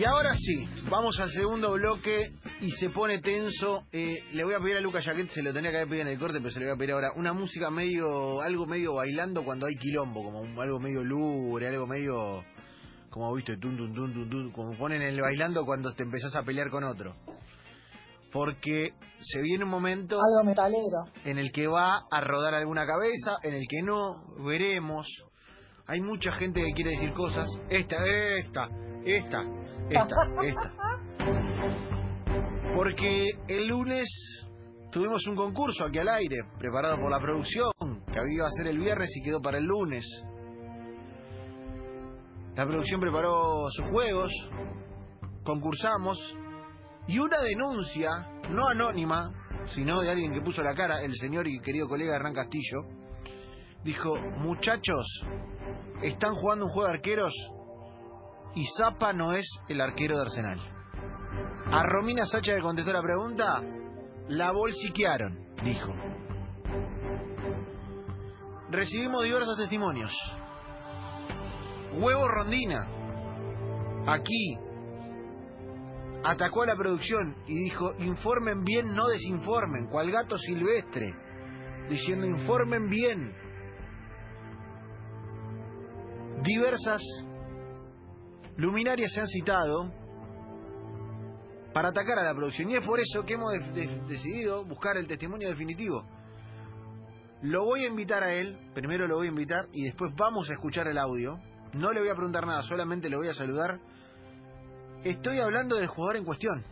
Y ahora sí, vamos al segundo bloque y se pone tenso. Eh, le voy a pedir a Lucas Jaquet, se lo tenía que haber pedido en el corte, pero se le voy a pedir ahora. Una música medio, algo medio bailando cuando hay quilombo, como un- algo medio lúgubre, algo medio, como viste, tun, tun, tun, tun, tun, como ponen en el bailando cuando te empezás a pelear con otro. Porque se viene un momento Algo metalero. en el que va a rodar alguna cabeza, en el que no, veremos. Hay mucha gente que quiere decir cosas. Esta, esta, esta, esta, esta. Porque el lunes tuvimos un concurso aquí al aire, preparado por la producción, que había a ser el viernes y quedó para el lunes. La producción preparó sus juegos, concursamos, y una denuncia, no anónima, sino de alguien que puso la cara, el señor y querido colega Hernán Castillo, dijo, muchachos, están jugando un juego de arqueros y Zapa no es el arquero de Arsenal. A Romina Sacha le contestó la pregunta, la bolsiquearon, dijo. Recibimos diversos testimonios. Huevo Rondina, aquí, atacó a la producción y dijo, informen bien, no desinformen, cual gato silvestre, diciendo, informen bien. Diversas luminarias se han citado para atacar a la producción y es por eso que hemos de- de- decidido buscar el testimonio definitivo. Lo voy a invitar a él, primero lo voy a invitar y después vamos a escuchar el audio. No le voy a preguntar nada, solamente le voy a saludar. Estoy hablando del jugador en cuestión.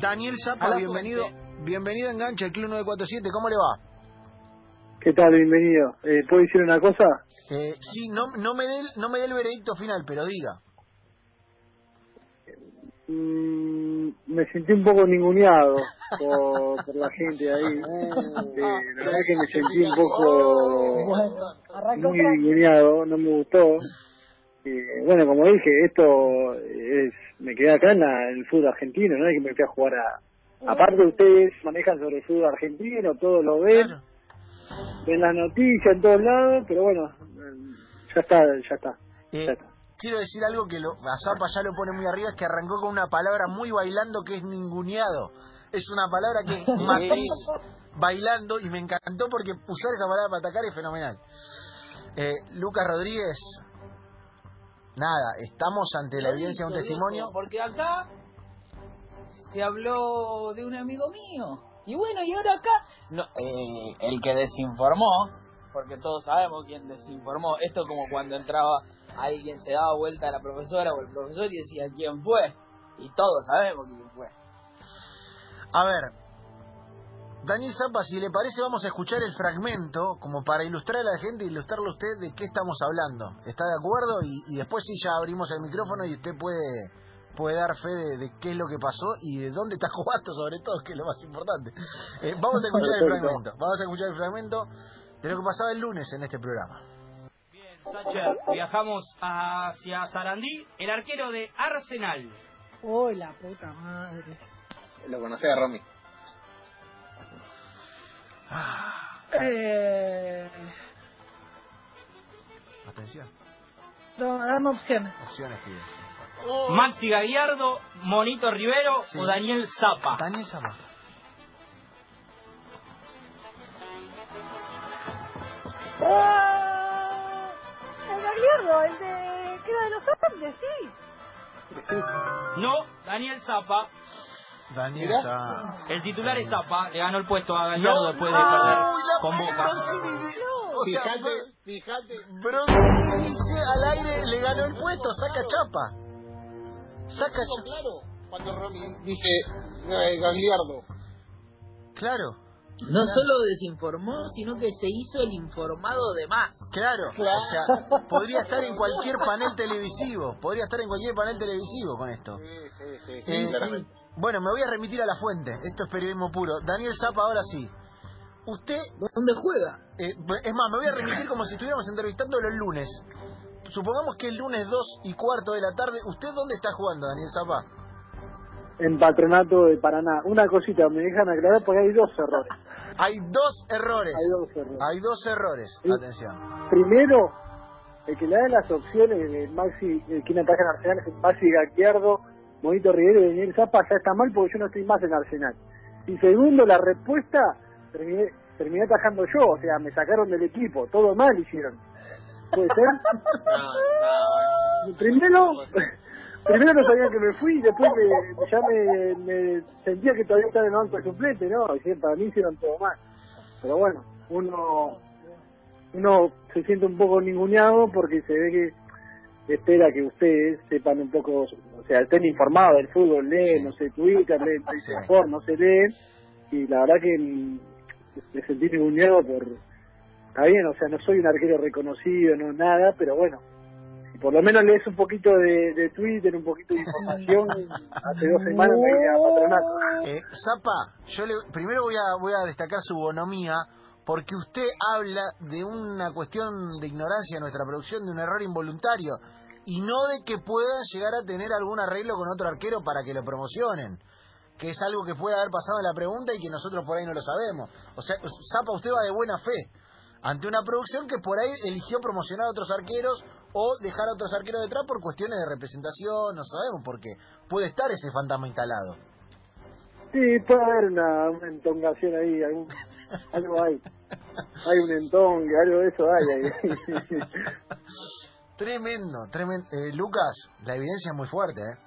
Daniel Zapa, bienvenido, bienvenido a Engancha, el Club 947, ¿cómo le va? ¿Qué tal? Bienvenido. Eh, ¿Puedo decir una cosa? Eh, sí, no, no, me dé, no me dé el veredicto final, pero diga. Mm, me sentí un poco ninguneado por, por la gente ahí. Eh, la verdad que me sentí un poco Bueno, muy ninguneado, no me gustó. Eh, bueno, como dije, esto es me quedé acá en, la- en el fútbol argentino, no es que me fui a jugar a... Aparte ustedes manejan sobre el fútbol argentino, todos lo ven, Claro. Ven las noticias en todos lados, pero bueno, eh, ya está, ya está, Eh, ya está. quiero decir algo que lo, a Zapa ya lo pone muy arriba, es que arrancó con una palabra muy bailando que es ninguneado. Es una palabra que matriz bailando y me encantó porque usar esa palabra para atacar es fenomenal. Eh, Lucas Rodríguez, nada, estamos ante la evidencia de un testimonio. viejo, Porque acá se habló de un amigo mío. Y bueno, y ahora acá, no, eh, el que desinformó, porque todos sabemos quién desinformó. Esto es como cuando entraba alguien, se daba vuelta a la profesora o el profesor y decía quién fue. Y todos sabemos quién fue. A ver, Daniel Zapa, si le parece, vamos a escuchar el fragmento como para ilustrar a la gente, ilustrarle a usted de qué estamos hablando. ¿Está de acuerdo? Y, y después sí ya abrimos el micrófono y usted puede, puede dar fe de, de qué es lo que pasó y de dónde está jugando, sobre todo, que es lo más importante. Eh, vamos a escuchar el fragmento. Vamos a escuchar el fragmento de lo que pasaba el lunes en este programa. Sacher, viajamos hacia Sarandí, el arquero de Arsenal. Uy, la puta madre. Lo conocí a Romy. Eh, Atención, no, dame opciones. opciones que... Maxi Gagliardo, Monito Rivero Sí. o Daniel Zapa. Daniel Zapa. ¡Ah! El Gagliardo, el de... que era de los Andes, sí. No, Daniel Zapa. Daniel. Zapa. El titular es Zapa, le ganó el puesto a Gallardo No. después de perder con Boca. O sea, Fíjate, fíjate. Broncini dice al aire le ganó el puesto, saca chapa. Saca claro cuando Romy dice eh, Gagliardo. Claro, No solo desinformó, sino que se hizo el informado de más. claro. Claro. O sea, podría estar en cualquier panel televisivo. Podría estar en cualquier panel televisivo con esto. Sí, sí, sí, sí, Eh. Bueno, me voy a remitir a la fuente. Esto es periodismo puro. Daniel Zapa, ahora sí. Usted ¿Dónde juega? Eh, es más, me voy a remitir como si estuviéramos entrevistando los lunes. Supongamos que el lunes 2 y cuarto de la tarde, ¿usted dónde está jugando, Daniel Zapá? En Patronato de Paraná. Una cosita, me dejan aclarar porque hay dos errores. Hay dos errores. Hay dos errores. Hay dos errores. Atención. Primero, el que le da las opciones de Maxi, eh, quién ataca en Arsenal es Maxi Gagliardo, Monito Rivero y Daniel Zapa, ya está mal porque yo no estoy más en Arsenal. Y segundo, la respuesta, terminé, terminé atajando yo, o sea, me sacaron del equipo, todo mal hicieron. ¿Puede ser? Primero, primero no sabían que me fui y después me, ya me, me sentía que todavía estaba en el banco de suplente, ¿no? Y para mí hicieron todo mal. Pero bueno, uno uno se siente un poco ninguneado porque se ve que espera que ustedes sepan un poco, o sea, estén informados del fútbol, leen, no sé, Twitter, leen, Sí. No se leen, y la verdad que mm, me sentí ninguneado por, está bien, o sea, no soy un arquero reconocido, no nada, pero bueno, si por lo menos lees un poquito de, de Twitter, un poquito de información, hace dos semanas me vine a patronato. Eh, Zapa, yo le, primero voy a, voy a destacar su bonomía, porque usted habla de una cuestión de ignorancia de nuestra producción, de un error involuntario, y no de que puedan llegar a tener algún arreglo con otro arquero para que lo promocionen, que es algo que puede haber pasado en la pregunta y que nosotros por ahí no lo sabemos. O sea, Zapa, usted va de buena fe ante una producción que por ahí eligió promocionar a otros arqueros o dejar a otros arqueros detrás por cuestiones de representación, no sabemos por qué. Puede estar ese fantasma instalado. Sí, puede haber una, una entongación ahí, algún, algo hay. Hay un entongue, algo de eso hay ahí. Tremendo, tremendo. Eh, Lucas, la evidencia es muy fuerte, ¿eh?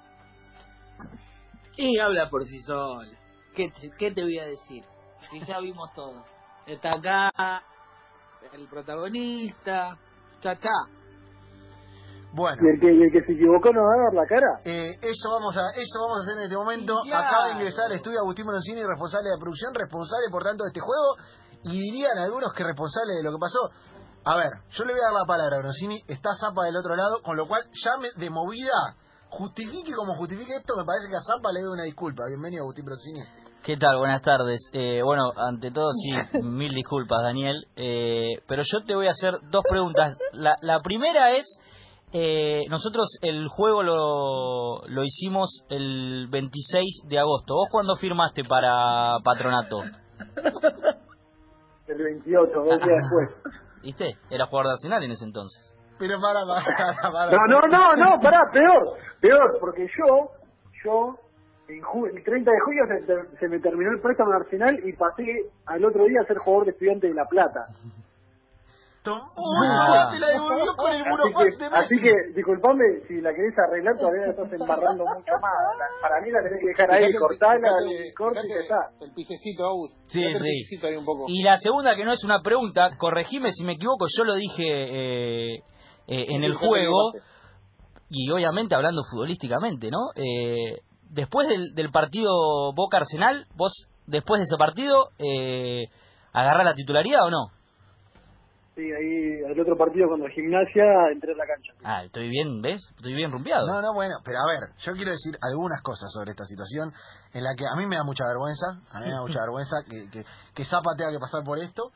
Y habla por sí sola. ¿Qué te, qué te voy a decir? Si ya vimos todo. Está acá, el protagonista, ya está. Bueno, y, el que, y el que se equivocó no va a dar la cara. eh, eso vamos a eso vamos a hacer en este momento. Acaba de ingresar al estudio Agustín Menoncini, responsable de la producción, responsable por tanto de este juego, y dirían algunos que responsable de lo que pasó. A ver, yo le voy a dar la palabra a Menoncini, está Zapa del otro lado, con lo cual ya me, de movida, justifique como justifique esto, me parece que a Zapa le doy una disculpa. Bienvenido Agustín Menoncini. ¿Qué tal? Buenas tardes. Eh, bueno, ante todo, sí, mil disculpas, Daniel. Eh, pero yo te voy a hacer dos preguntas. La, la primera es, eh, nosotros el juego lo, lo hicimos el 26 de agosto. ¿Vos cuándo firmaste para Patronato? El 28, dos días después. ¿Viste? Era jugador de Arsenal en ese entonces. Pero para, para, para. para. No, no, no, no, pará, peor, peor, porque yo, yo, en ju- el 30 de julio se, se me terminó el préstamo en Arsenal y pasé al otro día a ser jugador de estudiante de La Plata. Uy, Ah. mamá, te la devolvió con el Así que, de así que, disculpame, si la querés arreglar todavía la estás embarrando mucho más. La- para mí la tenés que dejar ahí, cortala, corta y está. El pijecito, Agus. Sí, el sí. pijecito ahí un poco. Y la segunda, que no es una pregunta, corregime si me equivoco, yo lo dije eh, eh, en el juego, y obviamente hablando futbolísticamente, ¿no? Eh, después del, del partido Boca Arsenal, vos después de ese partido eh, agarrás la titularidad o no? Sí, ahí, el otro partido cuando gimnasia entré en la cancha. Ah, estoy bien, ¿ves? Estoy bien rumpeado. No, no, bueno, pero a ver, yo quiero decir algunas cosas sobre esta situación en la que a mí me da mucha vergüenza, a mí me da mucha vergüenza que, que, que Zapa tenga que pasar por esto.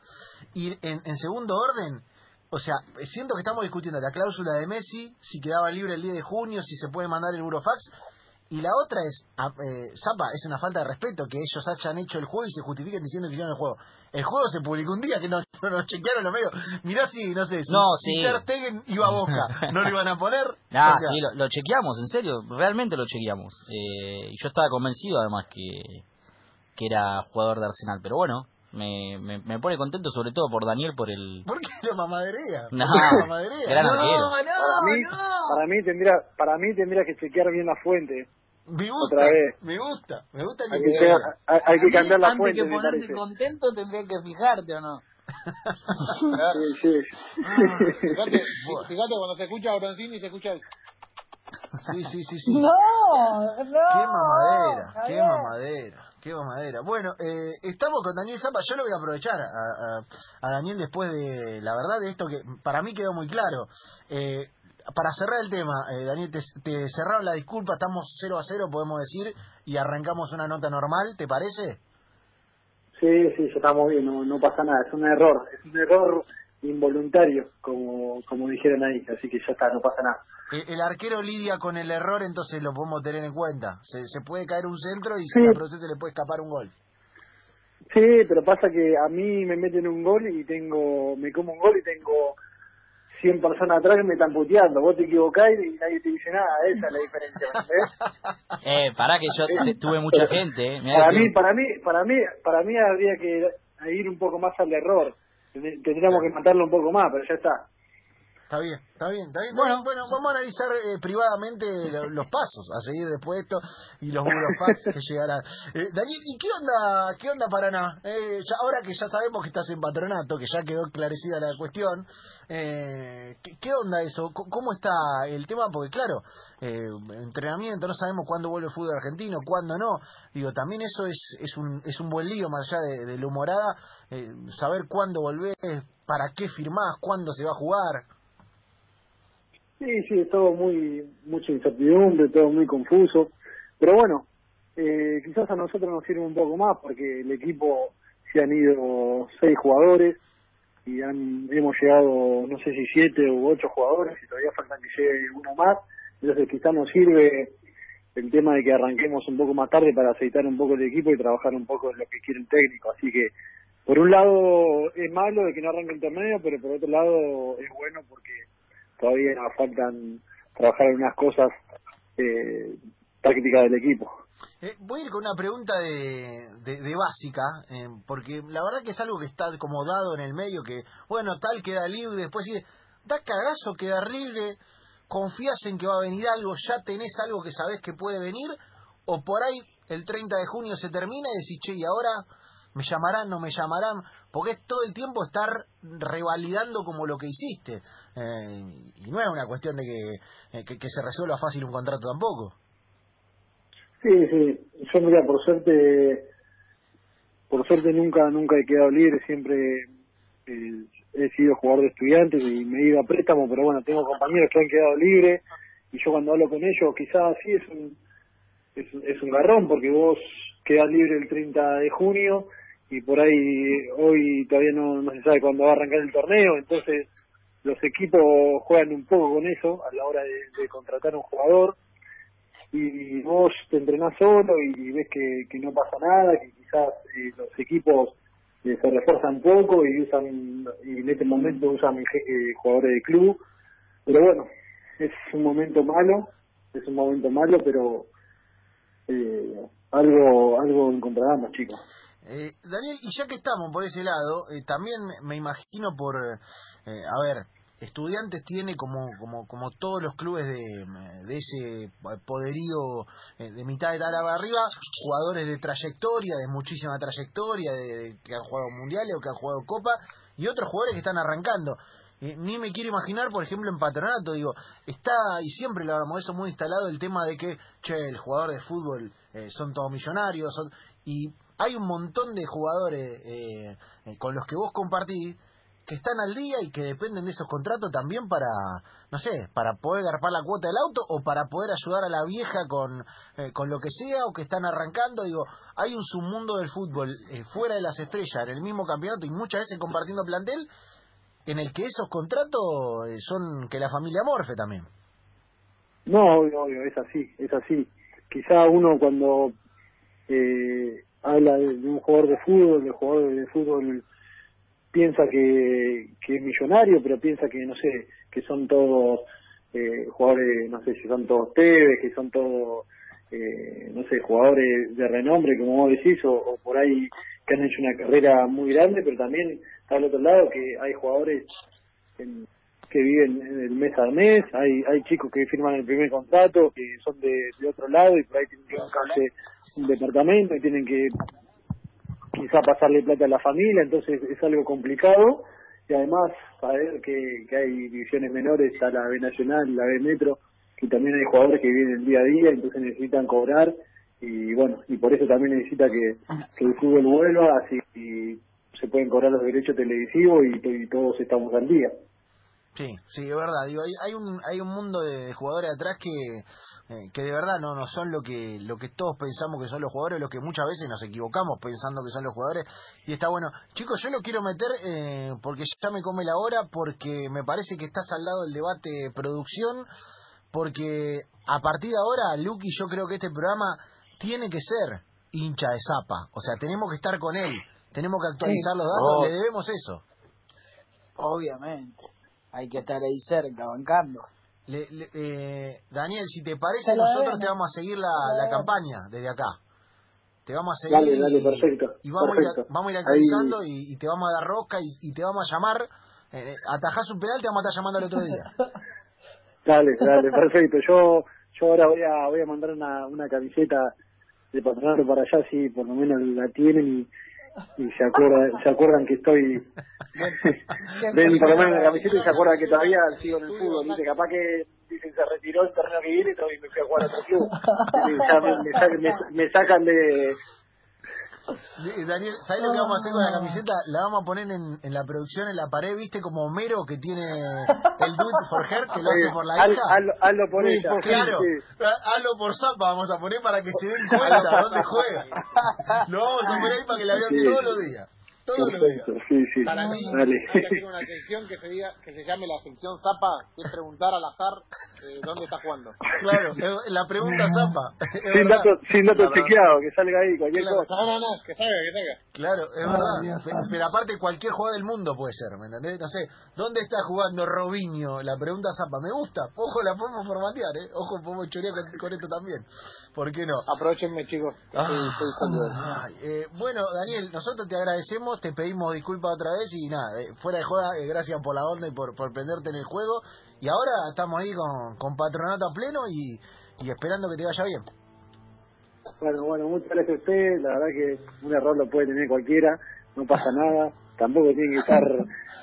Y en, en segundo orden, o sea, siento que estamos discutiendo la cláusula de Messi, si quedaba libre el 10 de junio, si se puede mandar el Burofax. Y la otra es, a- eh, Zapa, es una falta de respeto que ellos hayan hecho el juego y se justifiquen diciendo que hicieron el juego. El juego se publicó un día que no, no nos chequearon los medios. Mirá si, no sé, si, No, si sí. Ter iba a Boca, ¿no lo iban a poner? Ah, O sea, sí, lo, lo chequeamos, en serio, realmente lo chequeamos. Eh, y yo estaba convencido además que, que era jugador de Arsenal, pero bueno, me, me, me pone contento sobre todo por Daniel, por el... ¿Por qué lo mamaderea? No, No, arquero. para mí, para mí tendría, para mí tendría que chequear bien la fuente. Me gusta, Otra vez. me gusta, me gusta que Hay que, hay, hay que cambiar la Antes fuente, que ponerte contento tendría que fijarte o no. Sí, sí. Fíjate, fíjate, cuando se escucha a Bronzini se escucha el... Sí, sí, sí, sí. No, no. Qué mamadera, qué mamadera, qué mamadera. Bueno, eh, estamos con Daniel Zapa. Yo lo voy a aprovechar a, a- Daniel después de, la verdad, de esto que para mí quedó muy claro. Eh, para cerrar el tema, eh, Daniel, te, te cerraron la disculpa, estamos 0 a 0, podemos decir, y arrancamos una nota normal, ¿te parece? Sí, sí, estamos bien, no, no pasa nada, es un error, es un error involuntario, como, como dijeron ahí, así que ya está, no pasa nada. Eh, el arquero lidia con el error, entonces lo podemos tener en cuenta. Se, se puede caer un centro y Sí. si la procesa le puede escapar un gol. Sí, pero pasa que a mí me meten un gol y tengo, me como un gol y tengo 100 personas atrás que me están puteando. Vos te equivocás y nadie te dice nada. Esa es la diferencia, ¿me entendés? Eh, pará que yo tuve mucha gente. eh. Para mí, para mí, para mí, para mí habría que ir un poco más al error. Tendríamos que matarlo un poco más, pero ya está. Está bien, está bien, está bien. Bueno. Bueno, vamos a analizar eh, privadamente lo- los pasos a seguir después de esto y los Eurofax que llegarán. Eh, Daniel, ¿y qué onda, qué onda Paraná? Eh, ya, ahora que ya sabemos que estás en patronato, que ya quedó esclarecida la cuestión, eh, ¿qué, qué onda eso? C- ¿Cómo está el tema? Porque claro, eh, entrenamiento, no sabemos cuándo vuelve el fútbol argentino, cuándo no. Digo, también eso es, es, un, es un buen lío, más allá de, de la humorada, eh, saber cuándo volvés, para qué firmás, cuándo se va a jugar. Sí, sí, es todo muy, mucha incertidumbre, todo muy confuso. Pero bueno, eh, quizás a nosotros nos sirve un poco más porque el equipo se han ido seis jugadores y han, hemos llegado, no sé si siete u ocho jugadores y todavía faltan que llegue uno más. Entonces quizás nos sirve el tema de que arranquemos un poco más tarde para aceitar un poco el equipo y trabajar un poco en lo que quiere el técnico. Así que, por un lado es malo de que no arranque el torneo, pero por otro lado es bueno porque todavía faltan trabajar en unas cosas eh, tácticas del equipo. Eh, voy a ir con una pregunta de, de, básica, eh, porque la verdad que es algo que está como dado en el medio, que bueno, tal queda libre, después sigue, da cagazo, queda libre, confías en que va a venir algo, ya tenés algo que sabés que puede venir, o por ahí el 30 de junio se termina y decís, che, y ahora me llamarán, no me llamarán, porque es todo el tiempo estar revalidando como lo que hiciste, eh, y no es una cuestión de que, eh, que, que se resuelva fácil un contrato tampoco. Sí, sí, yo mira, por suerte, por suerte nunca, nunca he quedado libre, siempre eh, he sido jugador de estudiantes y me he ido a préstamo, pero bueno, tengo compañeros que han quedado libres y yo cuando hablo con ellos quizás sí es un, es, es un garrón porque vos quedás libre el 30 de junio y por ahí hoy todavía no, se sabe cuándo va a arrancar el torneo, entonces los equipos juegan un poco con eso a la hora de, contratar a un jugador y vos te entrenás solo y ves que, no pasa nada, que quizás eh, los equipos eh, se refuerzan poco y usan y en este momento usan eh, jugadores de club, pero bueno, es un momento malo, es un momento malo, pero eh, algo algo encontraremos, chicos. Eh, Daniel, y ya que estamos por ese lado, eh, también me imagino por, eh, a ver, estudiantes tiene como, como, como todos los clubes de, de ese poderío eh, de mitad de tabla arriba, jugadores de trayectoria, de muchísima trayectoria, de que han jugado mundiales o que han jugado copa, y otros jugadores que están arrancando. Eh, ni me quiero imaginar, por ejemplo, en Patronato, digo, está, y siempre lo hablamos eso muy instalado, el tema de que, che, el jugador de fútbol eh, son todos millonarios, son, y hay un montón de jugadores eh, eh, con los que vos compartís que están al día y que dependen de esos contratos también para, no sé, para poder garpar la cuota del auto o para poder ayudar a la vieja con, eh, con lo que sea o que están arrancando. Digo, hay un submundo del fútbol eh, fuera de las estrellas, en el mismo campeonato y muchas veces compartiendo plantel, en el que esos contratos son que la familia morfe también. No, obvio, obvio, es así, es así. Quizá uno cuando habla de, de un jugador de fútbol, de jugador de fútbol piensa que, que es millonario, pero piensa que, no sé, que son todos eh, jugadores, no sé si son todos Tevez, que son todos, eh, no sé, jugadores de renombre, como vos decís, o, o por ahí que han hecho una carrera muy grande, pero también está al otro lado que hay jugadores en- que viven en el mes al mes, hay hay chicos que firman el primer contrato, que son de, de otro lado y por ahí tienen que buscarse un departamento y tienen que quizá pasarle plata a la familia, entonces es algo complicado. Y además saber que, que hay divisiones menores a la B Nacional, la B Metro, que también hay jugadores que vienen el día a día, entonces necesitan cobrar. Y bueno, y por eso también necesita que, que el fútbol vuelva, así y se pueden cobrar los derechos televisivos y todos estamos al día. Sí, sí, es verdad. Digo, hay, hay un hay un mundo de jugadores atrás que eh, que de verdad no no son lo que lo que todos pensamos que son los jugadores, lo que muchas veces nos equivocamos pensando que son los jugadores y está bueno. Chicos, yo lo quiero meter eh, porque ya me come la hora porque me parece que está saldado el debate producción porque a partir de ahora, Lucky, yo creo que este programa tiene que ser hincha de zapa, o sea, tenemos que estar con él, tenemos que actualizar los datos, Oh. le debemos eso. Obviamente. Hay que estar ahí cerca, bancando. Le- le- eh, Daniel, si te parece, nosotros te vamos a seguir la, la campaña desde acá. Te vamos a seguir Dale, y, dale, perfecto, y vamos, A ir, perfecto. vamos a ir actualizando y, y te vamos a dar rosca y, y te vamos a llamar. Eh, atajás un penal, te vamos a estar llamando el otro día. Dale, dale, perfecto. Yo yo ahora voy a voy a mandar una, una camiseta de patronato para allá, si por lo menos la tienen y, se acuerdan se acuerdan que estoy ven por lo menos la camiseta y se acuerdan que todavía sigo en el fútbol, ¿viste? Capaz que dicen se retiró el torneo que viene y todavía me fui a jugar a otro club. Me, me sacan, me- me sacan de Daniel, ¿sabes lo que vamos a hacer con la camiseta? La vamos a poner en, en la producción, en la pared, ¿viste? Como Homero que tiene el Do It For Her, que lo hace por la hija. hazlo, por ella. Claro, hazlo por Zapa, vamos a poner para que se den cuenta dónde juega. Lo vamos a poner ahí para que la vean Sí. todos los días. Todos los días. Perfecto, sí, sí. Para mí, Dale. hay que hacer una sección que se diga, que se llame la sección Zapa, que es preguntar al azar eh, dónde está jugando. Claro, la pregunta Zapa. Sin datos, sin chequeados, que salga ahí cualquier Claro. cosa. No, no, no, que salga, que salga. Claro, es Ay, verdad. Pero aparte cualquier jugador del mundo puede ser, ¿me entendés? No sé, ¿dónde está jugando Robinho? La pregunta Zapa, me gusta. Ojo, la podemos formatear, ¿eh? Ojo, podemos chorear con, con esto también. ¿Por qué no? Aprovechenme, chicos. que Estoy, estoy sólido. Ay, eh, bueno, Daniel, nosotros te agradecemos, te pedimos disculpas otra vez y nada, eh, fuera de joda, eh, gracias por la onda y por, por prenderte en el juego. Y ahora estamos ahí con, con patronato a pleno y, y esperando que te vaya bien. Bueno, bueno, muchas gracias a usted. La verdad que un error lo puede tener cualquiera, no pasa nada. Tampoco tiene que estar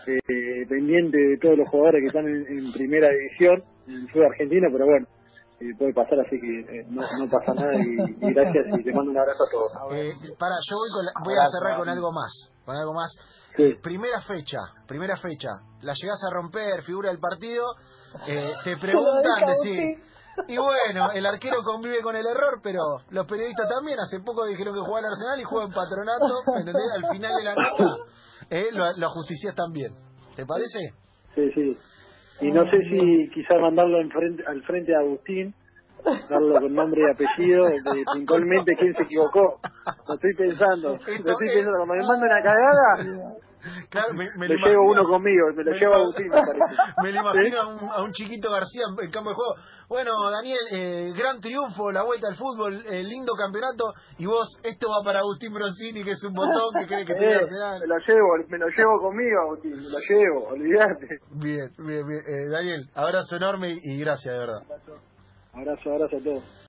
eh, pendiente de todos los jugadores que están en, en primera división, en el fútbol argentino, pero bueno, eh, puede pasar, así que eh, no, no pasa nada y, y gracias y te mando un abrazo a todos. Eh, para, yo voy, con la- voy a cerrar con algo más, con algo más. Sí. Eh, primera fecha, primera fecha, la llegás a romper, figura del partido, eh, te preguntan, decís, y bueno, el arquero convive con el error, pero los periodistas también, hace poco dijeron que jugaba en Arsenal y juega en Patronato, ¿me entendés? Al final de la nota, eh, lo, lo ajusticias también. ¿Te parece? Sí, sí. Y no sé si quizás mandarlo enfrente, al frente de Agustín, darlo con nombre y apellido, de puntualmente quién se equivocó. Lo estoy pensando. Lo Esto estoy es- pensando. Como me manda una cagada, Claro, me, me me lo llevo uno conmigo, me lo me llevo Agustín, me parece. Me lo imagino a, un, a un chiquito García en, campo de juego. Bueno, Daniel, eh, gran triunfo, la vuelta al fútbol, eh, lindo campeonato. Y vos, esto va para Agustín Broncini, que es un botón que cree que tiene Eh, Arsenal. me lo llevo, me lo llevo conmigo, Agustín, me lo llevo, olvídate. Bien, bien, bien. Eh, Daniel, abrazo enorme y gracias, de verdad. Abrazo, abrazo a todos.